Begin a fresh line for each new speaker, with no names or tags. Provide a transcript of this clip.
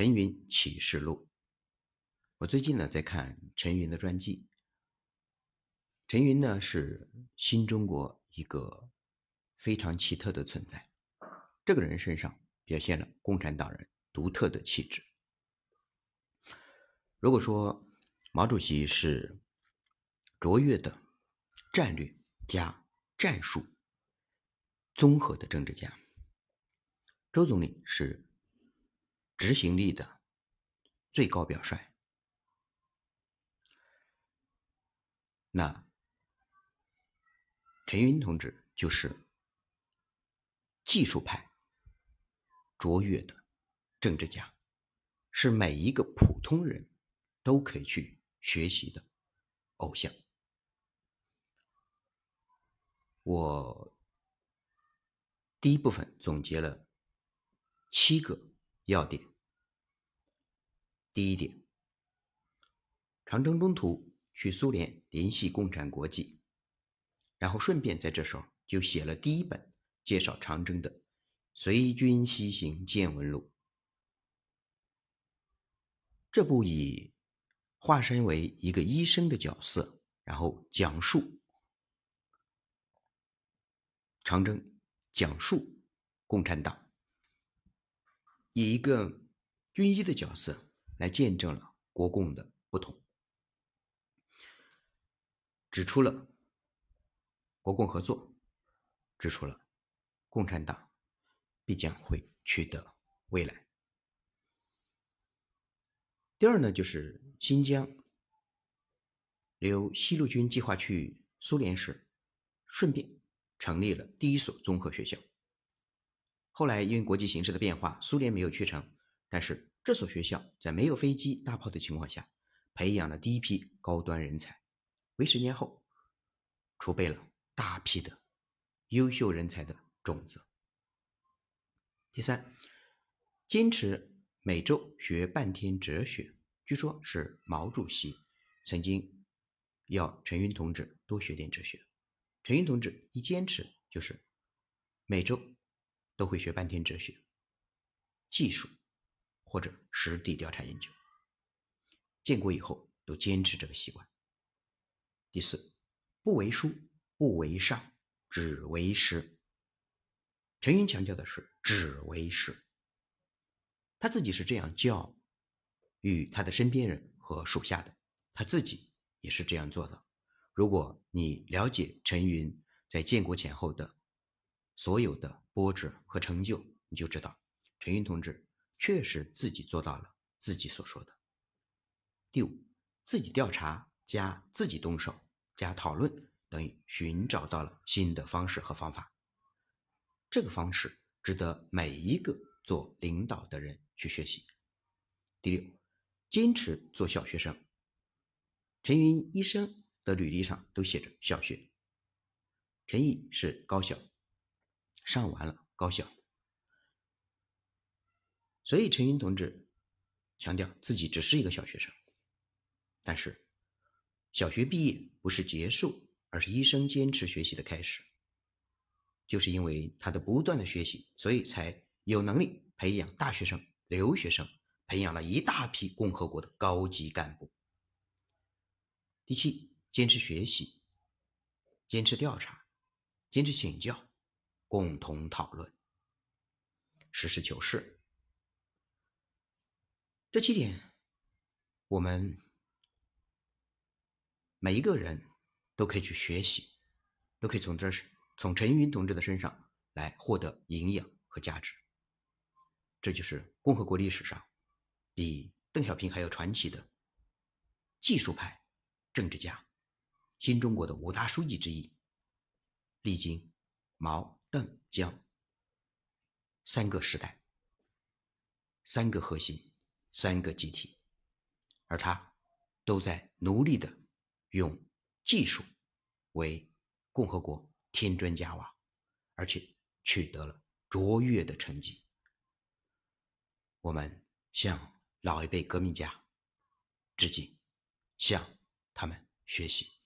陈云启示录》。我最近呢在看陈云的传记。陈云呢是新中国一个非常奇特的存在，这个人身上表现了共产党人独特的气质。如果说毛主席是卓越的战略加战术综合的政治家，周总理是执行力的最高表率。那陈云同志就是技术派卓越的政治家，是每一个普通人都可以去学习的偶像。我。第一部分总结了七个要点。第一点，长征中途去苏联联系共产国际，然后顺便在这时候就写了第一本介绍长征的《随军西行见闻录》。这部以化身为一个医生的角色，然后讲述长征。讲述共产党以一个军医的角色来见证了国共的不同，指出了国共合作，指出了共产党必将会取得未来。第二呢，就是新疆留西路军计划去苏联时，顺便。成立了第一所综合学校。后来因为国际形势的变化，苏联没有去成，但是这所学校在没有飞机、大炮的情况下，培养了第一批高端人才，为十年后储备了大批的优秀人才的种子。第三，坚持每周学半天哲学，据说是毛主席曾经要陈云同志多学点哲学。陈云同志一坚持就是每周都会学半天哲学、技术或者实地调查研究。建国以后都坚持这个习惯。第四，不为书，不为上，只为师。陈云强调的是只为师，他自己是这样教育他的身边人和属下的，他自己也是这样做的。如果你了解陈云在建国前后的所有的波折和成就，你就知道陈云同志确实自己做到了自己所说的。第五，自己调查加自己动手加讨论，等于寻找到了新的方式和方法。这个方式值得每一个做领导的人去学习。第六，坚持做小学生。陈云一生。的履历上都写着小学。陈毅是高小，上完了高小，所以陈云同志强调自己只是一个小学生。但是，小学毕业不是结束，而是一生坚持学习的开始。就是因为他的不断的学习，所以才有能力培养大学生、留学生，培养了一大批共和国的高级干部。第七。坚持学习，坚持调查，坚持请教，共同讨论，实事求是。这七点，我们每一个人都可以去学习，都可以从这从陈云同志的身上来获得营养和价值。这就是共和国历史上比邓小平还要传奇的技术派政治家。新中国的五大书记之一，历经毛、邓、江三个时代、三个核心、三个集体，而他都在努力的用技术为共和国添砖加瓦，而且取得了卓越的成绩。我们向老一辈革命家致敬，向他们学习。